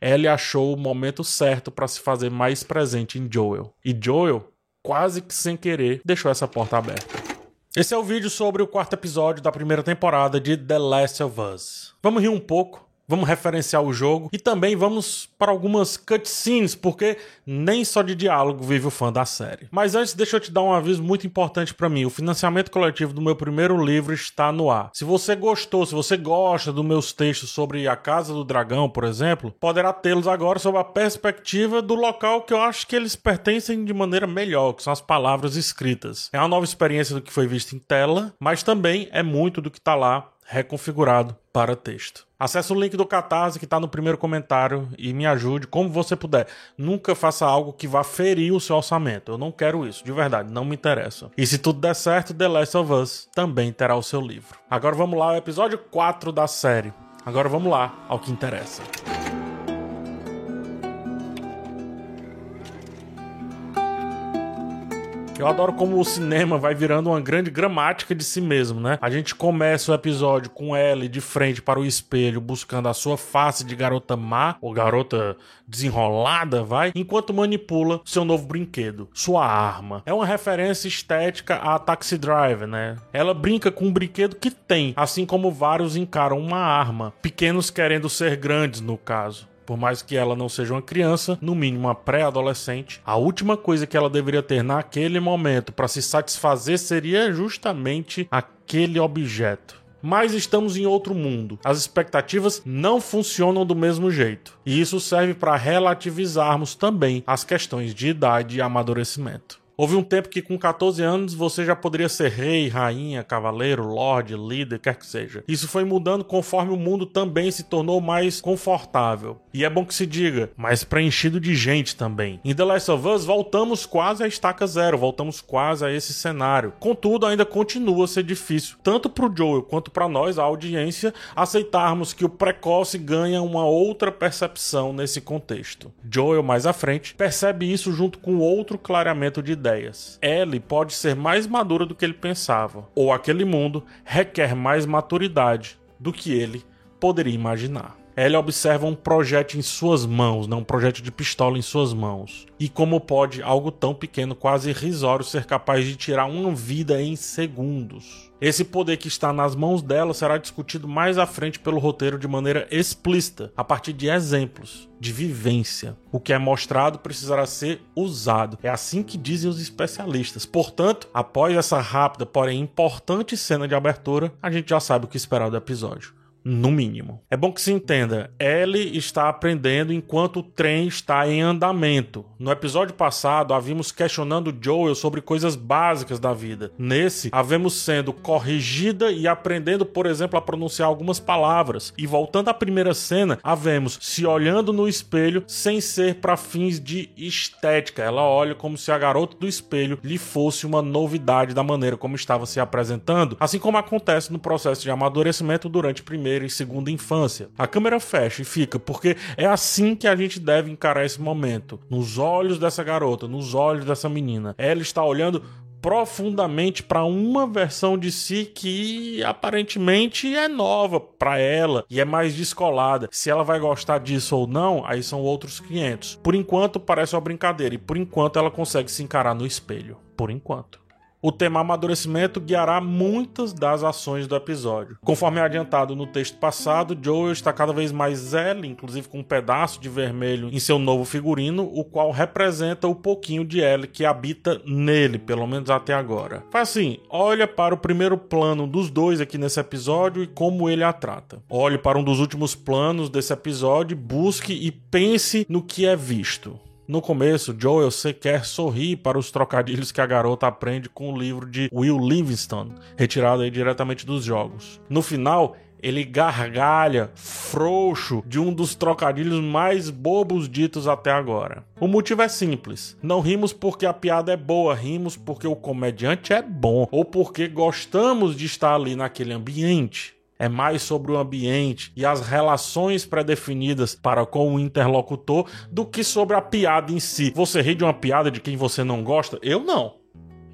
Ellie achou o momento certo para se fazer mais presente em Joel. E Joel, quase que sem querer, deixou essa porta aberta. Esse é o vídeo sobre o quarto episódio da primeira temporada de The Last of Us. Vamos rir um pouco vamos referenciar o jogo e também vamos para algumas cutscenes, porque nem só de diálogo vive o fã da série. Mas antes, deixa eu te dar um aviso muito importante para mim. O financiamento coletivo do meu primeiro livro está no ar. Se você gostou, se você gosta dos meus textos sobre a Casa do Dragão, por exemplo, poderá tê-los agora sob a perspectiva do local que eu acho que eles pertencem de maneira melhor, que são as palavras escritas. É uma nova experiência do que foi visto em tela, mas também é muito do que está lá reconfigurado para texto. Acesse o link do Catarse que está no primeiro comentário e me ajude como você puder. Nunca faça algo que vá ferir o seu orçamento. Eu não quero isso, de verdade, não me interessa. E se tudo der certo, The Last of Us também terá o seu livro. Agora vamos lá, o episódio 4 da série. Agora vamos lá ao que interessa. Eu adoro como o cinema vai virando uma grande gramática de si mesmo, né? A gente começa o episódio com Ellie de frente para o espelho, buscando a sua face de garota má, ou garota desenrolada, vai, enquanto manipula seu novo brinquedo, sua arma. É uma referência estética a Taxi Driver, né? Ela brinca com um brinquedo que tem, assim como vários encaram uma arma, pequenos querendo ser grandes, no caso. Por mais que ela não seja uma criança, no mínimo uma pré-adolescente, a última coisa que ela deveria ter naquele momento para se satisfazer seria justamente aquele objeto. Mas estamos em outro mundo. As expectativas não funcionam do mesmo jeito. E isso serve para relativizarmos também as questões de idade e amadurecimento. Houve um tempo que com 14 anos você já poderia ser rei, rainha, cavaleiro, lord, líder, quer que seja. Isso foi mudando conforme o mundo também se tornou mais confortável. E é bom que se diga, mais preenchido de gente também. Em The Last of Us voltamos quase à estaca zero, voltamos quase a esse cenário. Contudo, ainda continua a ser difícil, tanto para o Joel quanto para nós, a audiência, aceitarmos que o precoce ganha uma outra percepção nesse contexto. Joel, mais à frente, percebe isso junto com outro clareamento de ideias. Ellie pode ser mais madura do que ele pensava, ou aquele mundo requer mais maturidade do que ele poderia imaginar. Ellie observa um projeto em suas mãos, não um projeto de pistola em suas mãos. E como pode algo tão pequeno, quase irrisório, ser capaz de tirar uma vida em segundos? Esse poder que está nas mãos dela será discutido mais à frente pelo roteiro de maneira explícita, a partir de exemplos, de vivência. O que é mostrado precisará ser usado. É assim que dizem os especialistas. Portanto, após essa rápida, porém importante cena de abertura, a gente já sabe o que esperar do episódio no mínimo. É bom que se entenda, Ellie está aprendendo enquanto o trem está em andamento. No episódio passado, havíamos questionando Joel sobre coisas básicas da vida. Nesse, havemos sendo corrigida e aprendendo, por exemplo, a pronunciar algumas palavras. E voltando à primeira cena, havemos se olhando no espelho sem ser para fins de estética. Ela olha como se a garota do espelho lhe fosse uma novidade da maneira como estava se apresentando, assim como acontece no processo de amadurecimento durante primeiro primeira e segunda infância. A câmera fecha e fica, porque é assim que a gente deve encarar esse momento. Nos olhos dessa garota, nos olhos dessa menina. Ela está olhando profundamente para uma versão de si que aparentemente é nova para ela e é mais descolada. Se ela vai gostar disso ou não, aí são outros 500. Por enquanto parece uma brincadeira e por enquanto ela consegue se encarar no espelho. Por enquanto. O tema amadurecimento guiará muitas das ações do episódio. Conforme é adiantado no texto passado, Joel está cada vez mais Ellie, inclusive com um pedaço de vermelho em seu novo figurino, o qual representa o pouquinho de Ellie que habita nele, pelo menos até agora. Faz assim, olha para o primeiro plano dos dois aqui nesse episódio e como ele a trata. Olhe para um dos últimos planos desse episódio, busque e pense no que é visto. No começo, Joel sequer sorri para os trocadilhos que a garota aprende com o livro de Will Livingstone, retirado diretamente dos jogos. No final, ele gargalha, frouxo, de um dos trocadilhos mais bobos ditos até agora. O motivo é simples: não rimos porque a piada é boa, rimos porque o comediante é bom, ou porque gostamos de estar ali naquele ambiente é mais sobre o ambiente e as relações pré-definidas para com o interlocutor do que sobre a piada em si. Você ri de uma piada de quem você não gosta? Eu não.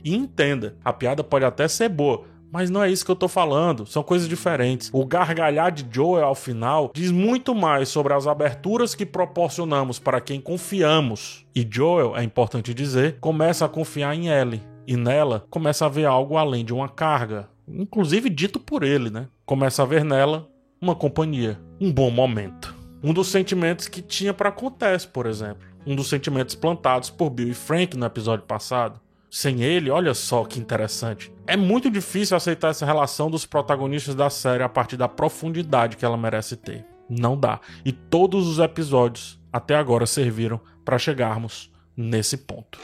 E entenda, a piada pode até ser boa, Mas não é isso que eu tô falando, são coisas diferentes. O gargalhar de Joel ao final diz muito mais sobre as aberturas que proporcionamos para quem confiamos. E Joel, é importante dizer, começa a confiar em Ellie. E nela começa a ver algo além de uma carga, inclusive dito por ele, né? Começa a ver nela uma companhia, um bom momento. Um dos sentimentos que tinha para acontece, por exemplo. Um dos sentimentos plantados por Bill e Frank no episódio passado sem ele, olha só que interessante. É muito difícil aceitar essa relação dos protagonistas da série a partir da profundidade que ela merece ter. Não dá. E todos os episódios até agora serviram para chegarmos nesse ponto.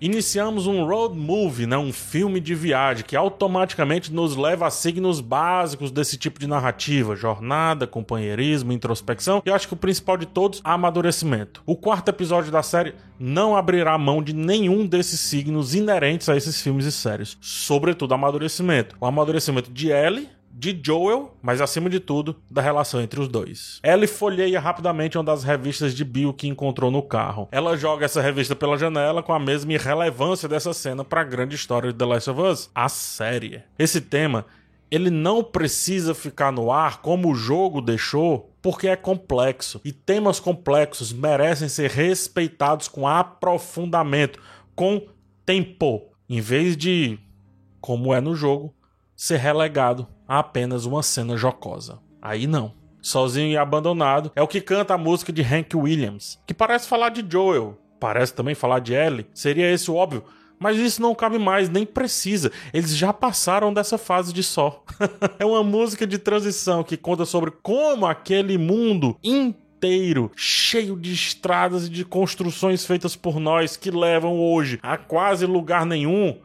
Iniciamos um road movie, né, um filme de viagem que automaticamente nos leva a signos básicos desse tipo de narrativa: jornada, companheirismo, introspecção e eu acho que o principal de todos, amadurecimento. O quarto episódio da série não abrirá mão de nenhum desses signos inerentes a esses filmes e séries, sobretudo amadurecimento. O amadurecimento de Ellie de Joel, mas acima de tudo, da relação entre os dois. Ellie folheia rapidamente uma das revistas de Bill que encontrou no carro. Ela joga essa revista pela janela com a mesma irrelevância dessa cena para a grande história de The Last of Us, a série. Esse tema, ele não precisa ficar no ar como o jogo deixou, porque é complexo. E temas complexos merecem ser respeitados com aprofundamento, com tempo, em vez de, como é no jogo, ser relegado a apenas uma cena jocosa. Aí não. Sozinho e Abandonado é o que canta a música de Hank Williams, que parece falar de Joel, parece também falar de Ellie, seria esse o óbvio, mas isso não cabe mais, nem precisa. Eles já passaram dessa fase de só. é uma música de transição que conta sobre como aquele mundo inteiro, cheio de estradas e de construções feitas por nós que levam hoje a quase lugar nenhum,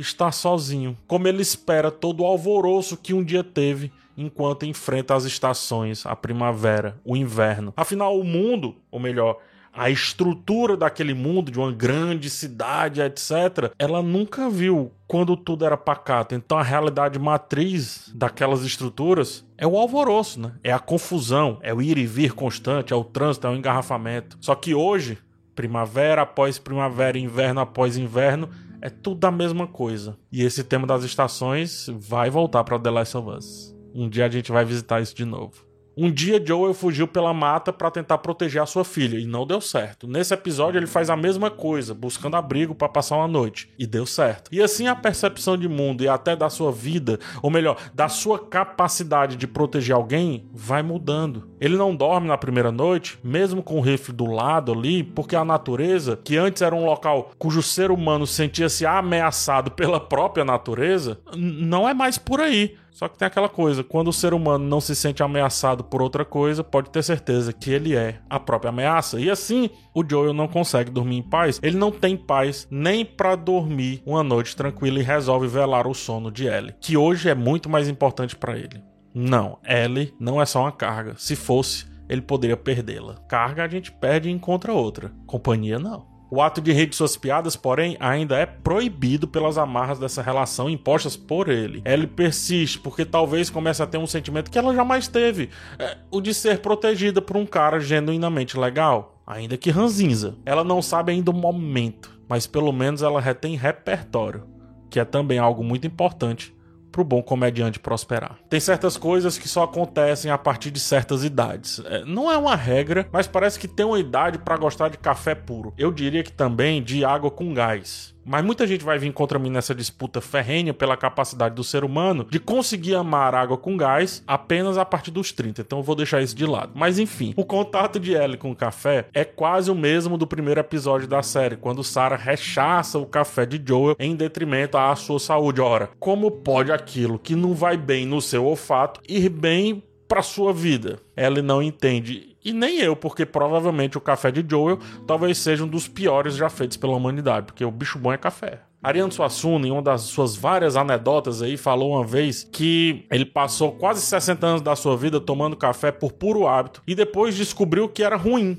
está sozinho, como ele espera todo o alvoroço que um dia teve enquanto enfrenta as estações, a primavera, o inverno. Afinal, o mundo, ou melhor, a estrutura daquele mundo, de uma grande cidade, etc., ela nunca viu quando tudo era pacato. Então a realidade matriz daquelas estruturas é o alvoroço, né? É a confusão, é o ir e vir constante, é o trânsito, é o engarrafamento. Só que hoje, primavera após primavera, inverno após inverno, é tudo a mesma coisa. E esse tema das estações vai voltar para The Last of Us. Um dia a gente vai visitar isso de novo. Um dia Joel fugiu pela mata para tentar proteger a sua filha e não deu certo. Nesse episódio ele faz a mesma coisa, buscando abrigo para passar uma noite e deu certo. E assim a percepção de mundo e até da sua vida, ou melhor, da sua capacidade de proteger alguém vai mudando. Ele não dorme na primeira noite, mesmo com o rifle do lado ali, porque a natureza, que antes era um local cujo ser humano sentia-se ameaçado pela própria natureza, não é mais por aí. Só que tem aquela coisa, quando o ser humano não se sente ameaçado por outra coisa, pode ter certeza que ele é a própria ameaça. E assim, o Joel não consegue dormir em paz. Ele não tem paz nem para dormir uma noite tranquila e resolve velar o sono de Ellie, que hoje é muito mais importante para ele. Não, Ellie não é só uma carga. Se fosse, ele poderia perdê-la. Carga a gente perde e encontra outra. Companhia não. O ato de rir de suas piadas, porém, ainda é proibido pelas amarras dessa relação impostas por ele. Ele persiste porque talvez comece a ter um sentimento que ela jamais teve: é, o de ser protegida por um cara genuinamente legal, ainda que ranzinza. Ela não sabe ainda o momento, mas pelo menos ela retém repertório, que é também algo muito importante para o bom comediante prosperar. Tem certas coisas que só acontecem a partir de certas idades. É, não é uma regra, mas parece que tem uma idade para gostar de café puro. Eu diria que também de água com gás. Mas muita gente vai vir contra mim nessa disputa ferrenha pela capacidade do ser humano de conseguir amar água com gás apenas a partir dos 30. Então eu vou deixar isso de lado. Mas enfim, o contato de Ellie com o café é quase o mesmo do primeiro episódio da série, quando Sarah rechaça o café de Joel em detrimento à sua saúde. Ora, como pode aquilo que não vai bem no seu olfato ir bem para sua vida? Ellie não entende e nem eu, porque provavelmente o café de Joel talvez seja um dos piores já feitos pela humanidade, porque o bicho bom é café. Ariano Suassuna, em uma das suas várias anedotas aí, falou uma vez que ele passou quase 60 anos da sua vida tomando café por puro hábito e depois descobriu que era ruim,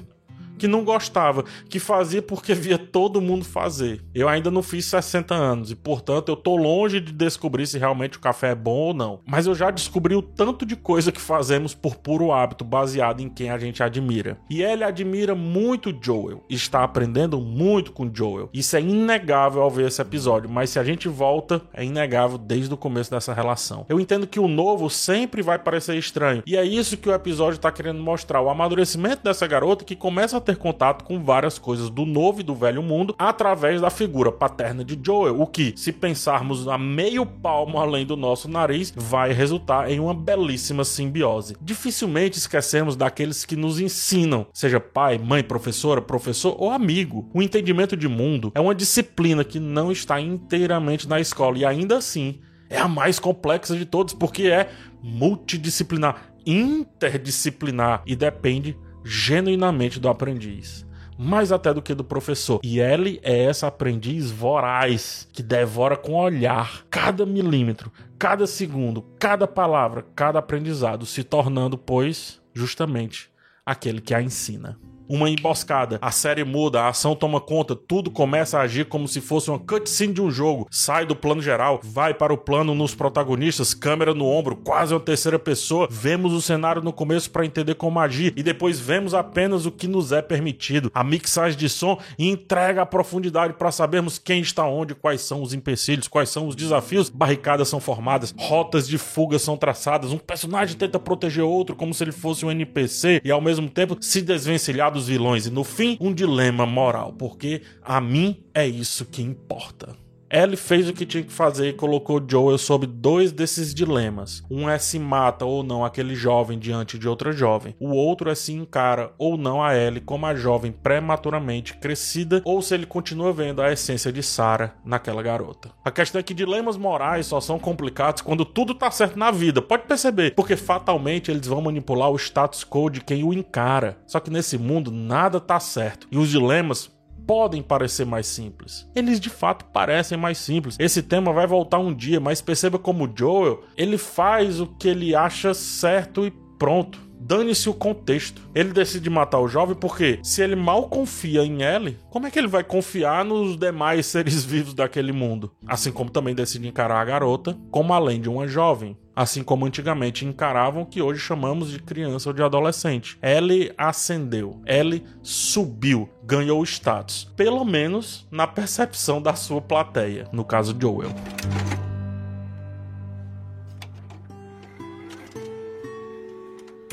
que não gostava, que fazia porque via todo mundo fazer. Eu ainda não fiz 60 anos e, portanto, eu tô longe de descobrir se realmente o café é bom ou não. Mas eu já descobri o tanto de coisa que fazemos por puro hábito, baseado em quem a gente admira. E ele admira muito Joel, está aprendendo muito com Joel. Isso é inegável ao ver esse episódio, mas se a gente volta, é inegável desde o começo dessa relação. Eu entendo que o novo sempre vai parecer estranho, e é isso que o episódio está querendo mostrar: o amadurecimento dessa garota que começa a ter contato com várias coisas do novo e do velho mundo através da figura paterna de Joel, o que, se pensarmos a meio palmo além do nosso nariz, vai resultar em uma belíssima simbiose. Dificilmente esquecemos daqueles que nos ensinam, seja pai, mãe, professora, professor ou amigo. O entendimento de mundo é uma disciplina que não está inteiramente na escola e ainda assim é a mais complexa de todas porque é multidisciplinar, interdisciplinar e depende genuinamente do aprendiz mais até do que do professor. E ele é essa aprendiz voraz que devora com olhar cada milímetro, cada segundo, cada palavra, cada aprendizado, se tornando, pois, justamente aquele que a ensina uma emboscada. A série muda, a ação toma conta, tudo começa a agir como se fosse uma cutscene de um jogo. Sai do plano geral, vai para o plano nos protagonistas, câmera no ombro, quase uma terceira pessoa. Vemos o cenário no começo para entender como agir e depois vemos apenas o que nos é permitido. A mixagem de som entrega a profundidade para sabermos quem está onde, quais são os empecilhos, quais são os desafios. Barricadas são formadas, rotas de fuga são traçadas, um personagem tenta proteger outro como se ele fosse um NPC e ao mesmo tempo se desvencilhar dos dos vilões e no fim um dilema moral, porque a mim é isso que importa. Ellie fez o que tinha que fazer e colocou Joel sob dois desses dilemas. Um é se mata ou não aquele jovem diante de outra jovem. O outro é se encara ou não a Ellie como a jovem prematuramente crescida ou se ele continua vendo a essência de Sarah naquela garota. A questão é que dilemas morais só são complicados quando tudo tá certo na vida. Pode perceber, porque fatalmente eles vão manipular o status quo de quem o encara. Só que nesse mundo nada tá certo. E os dilemas podem parecer mais simples. Eles de fato parecem mais simples. Esse tema vai voltar um dia, mas perceba como Joel, ele faz o que ele acha certo e pronto. Dane-se o contexto. Ele decide matar o jovem porque, se ele mal confia em Ellie, como é que ele vai confiar nos demais seres vivos daquele mundo? Assim como também decide encarar a garota como além de uma jovem assim como antigamente encaravam que hoje chamamos de criança ou de adolescente. Ellie ascendeu, Ellie subiu, ganhou status, pelo menos na percepção da sua plateia, no caso de Joel.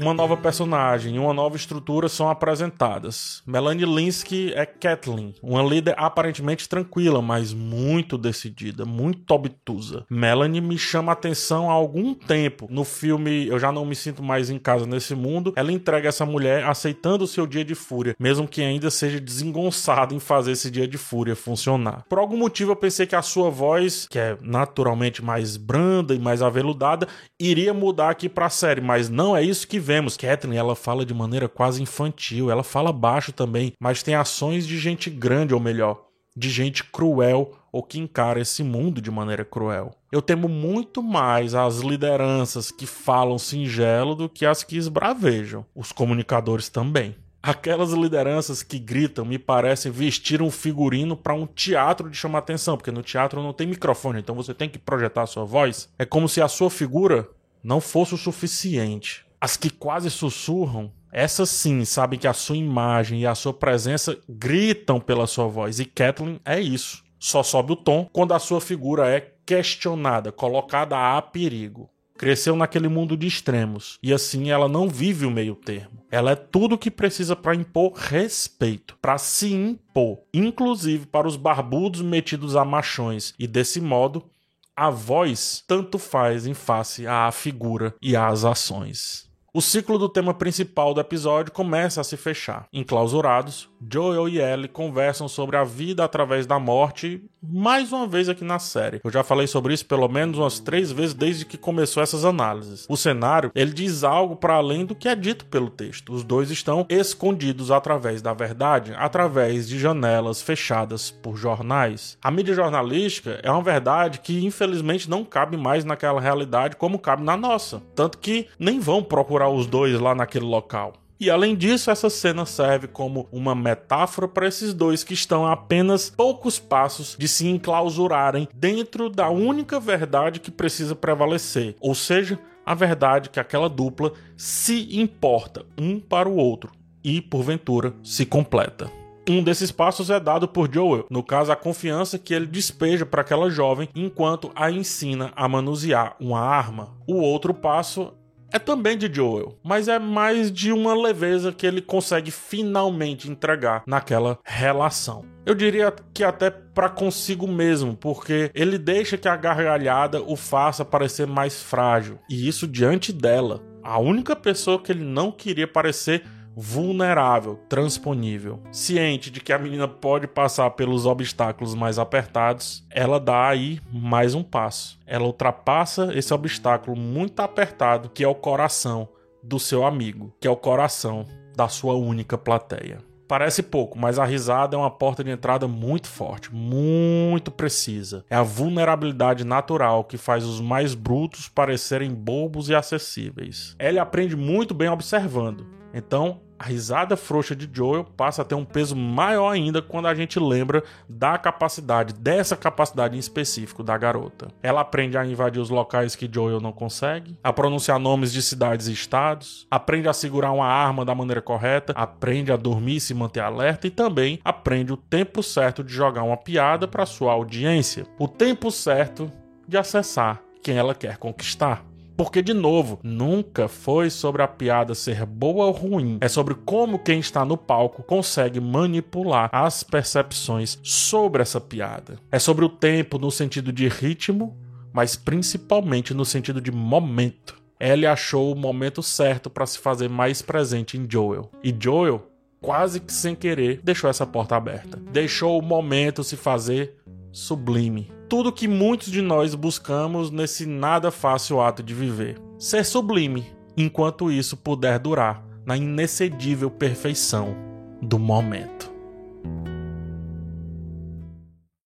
Uma nova personagem e uma nova estrutura são apresentadas. Melanie Linsky é Kathleen, uma líder aparentemente tranquila, mas muito decidida, muito obtusa. Melanie me chama a atenção há algum tempo. No filme Eu Já Não Me Sinto Mais em Casa Nesse Mundo, ela entrega essa mulher aceitando o seu dia de fúria, mesmo que ainda seja desengonçada em fazer esse dia de fúria funcionar. Por algum motivo eu pensei que a sua voz, que é naturalmente mais branda e mais aveludada, iria mudar aqui pra série, mas não é isso que vemos. Catherine, ela fala de maneira quase infantil, ela fala baixo também, mas tem ações de gente grande, ou melhor, de gente cruel ou que encara esse mundo de maneira cruel. Eu temo muito mais as lideranças que falam singelo do que as que esbravejam. Os comunicadores também. Aquelas lideranças que gritam me parecem vestir um figurino para um teatro de chamar atenção, porque no teatro não tem microfone, então você tem que projetar a sua voz. É como se a sua figura não fosse o suficiente. As que quase sussurram, essas sim sabem que a sua imagem e a sua presença gritam pela sua voz. E Kathleen é isso. Só sobe o tom quando a sua figura é questionada, colocada a perigo. Cresceu naquele mundo de extremos e assim ela não vive o meio termo. Ela é tudo o que precisa para impor respeito, para se impor, inclusive para os barbudos metidos a machões. E desse modo, a voz tanto faz em face à figura e às ações. O ciclo do tema principal do episódio começa a se fechar. Enclausurados, Joel e Ellie conversam sobre a vida através da morte mais uma vez aqui na série. Eu já falei sobre isso pelo menos umas três vezes desde que começou essas análises. O cenário, ele diz algo para além do que é dito pelo texto. Os dois estão escondidos através da verdade, através de janelas fechadas por jornais. A mídia jornalística é uma verdade que infelizmente não cabe mais naquela realidade como cabe na nossa. Tanto que nem vão procurar os dois lá naquele local. E além disso, essa cena serve como uma metáfora para esses dois que estão a apenas poucos passos de se enclausurarem dentro da única verdade que precisa prevalecer, ou seja, a verdade que aquela dupla se importa um para o outro e, porventura, se completa. Um desses passos é dado por Joel, no caso, a confiança que ele despeja para aquela jovem enquanto a ensina a manusear uma arma. O outro passo é também de Joel, mas é mais de uma leveza que ele consegue finalmente entregar naquela relação. Eu diria que até para consigo mesmo, porque ele deixa que a gargalhada o faça parecer mais frágil, e isso diante dela. A única pessoa que ele não queria parecer vulnerável, transponível. Ciente de que a menina pode passar pelos obstáculos mais apertados, ela dá aí mais um passo. Ela ultrapassa esse obstáculo muito apertado que é o coração do seu amigo, que é o coração da sua única plateia. Parece pouco, mas a risada é uma porta de entrada muito forte, muito precisa. É a vulnerabilidade natural que faz os mais brutos parecerem bobos e acessíveis. Ela aprende muito bem observando. Então, a risada frouxa de Joel passa a ter um peso maior ainda quando a gente lembra da capacidade, dessa capacidade em específico da garota. Ela aprende a invadir os locais que Joel não consegue, a pronunciar nomes de cidades e estados, aprende a segurar uma arma da maneira correta, aprende a dormir e se manter alerta e também aprende o tempo certo de jogar uma piada para sua audiência, o tempo certo de acessar quem ela quer conquistar. Porque, de novo, nunca foi sobre a piada ser boa ou ruim. É sobre como quem está no palco consegue manipular as percepções sobre essa piada. É sobre o tempo no sentido de ritmo, mas principalmente no sentido de momento. Ellie achou o momento certo para se fazer mais presente em Joel. E Joel, quase que sem querer, deixou essa porta aberta. Deixou o momento se fazer sublime. Tudo que muitos de nós buscamos nesse nada fácil ato de viver. Ser sublime, enquanto isso puder durar na inexcedível perfeição do momento.